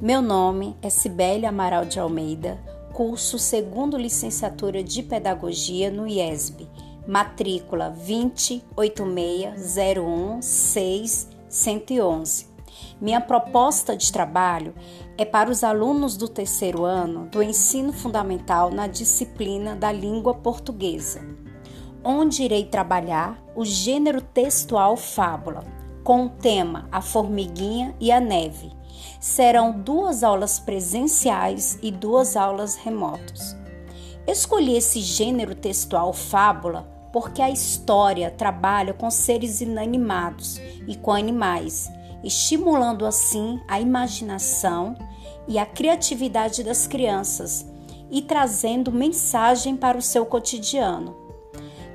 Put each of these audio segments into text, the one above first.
Meu nome é Cibele Amaral de Almeida, curso segundo licenciatura de Pedagogia no IESB, matrícula 286101611. Minha proposta de trabalho é para os alunos do terceiro ano do ensino fundamental na disciplina da língua portuguesa, onde irei trabalhar o gênero textual fábula, com o tema A Formiguinha e a Neve. Serão duas aulas presenciais e duas aulas remotas. Escolhi esse gênero textual fábula porque a história trabalha com seres inanimados e com animais estimulando assim a imaginação e a criatividade das crianças e trazendo mensagem para o seu cotidiano.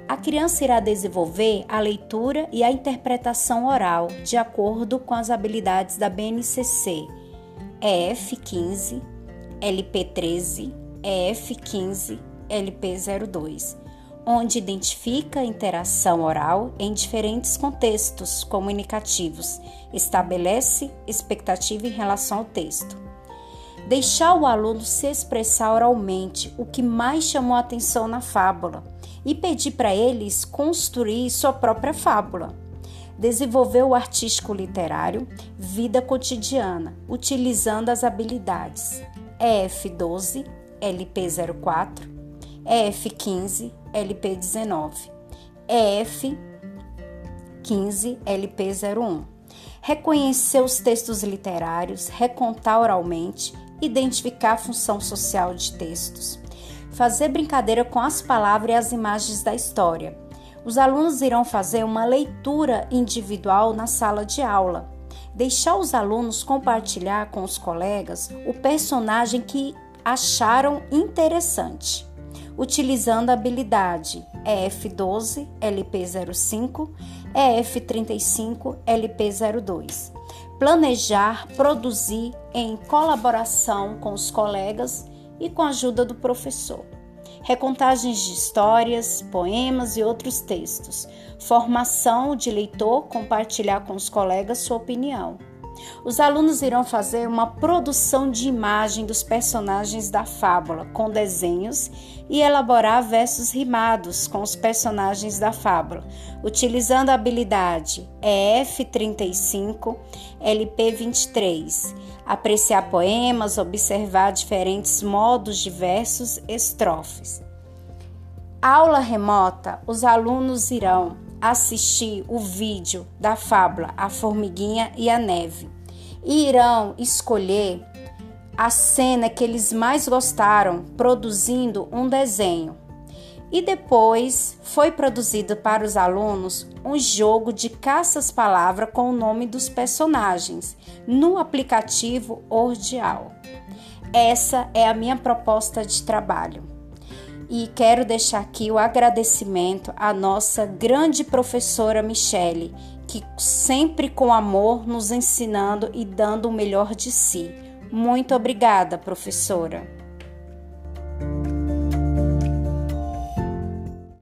A criança irá desenvolver a leitura e a interpretação oral de acordo com as habilidades da BNCC EF15, LP13, EF15, LP02 onde identifica a interação oral em diferentes contextos comunicativos, estabelece expectativa em relação ao texto. Deixar o aluno se expressar oralmente o que mais chamou a atenção na fábula e pedir para eles construir sua própria fábula. Desenvolver o artístico literário, vida cotidiana, utilizando as habilidades EF12, LP04, EF15, LP19, EF15, LP01. Reconhecer os textos literários, recontar oralmente, identificar a função social de textos, fazer brincadeira com as palavras e as imagens da história. Os alunos irão fazer uma leitura individual na sala de aula. Deixar os alunos compartilhar com os colegas o personagem que acharam interessante utilizando a habilidade EF12 LP05, EF35 LP02. Planejar, produzir em colaboração com os colegas e com a ajuda do professor. Recontagens de histórias, poemas e outros textos. Formação de leitor, compartilhar com os colegas sua opinião os alunos irão fazer uma produção de imagem dos personagens da fábula com desenhos e elaborar versos rimados com os personagens da fábula, utilizando a habilidade EF35, LP23. Apreciar poemas, observar diferentes modos de versos, estrofes. Aula remota, os alunos irão assistir o vídeo da fábula A Formiguinha e a Neve e irão escolher a cena que eles mais gostaram, produzindo um desenho. E depois foi produzido para os alunos um jogo de caças-palavra com o nome dos personagens no aplicativo Ordial. Essa é a minha proposta de trabalho e quero deixar aqui o agradecimento à nossa grande professora Michele, que sempre com amor nos ensinando e dando o melhor de si. Muito obrigada, professora.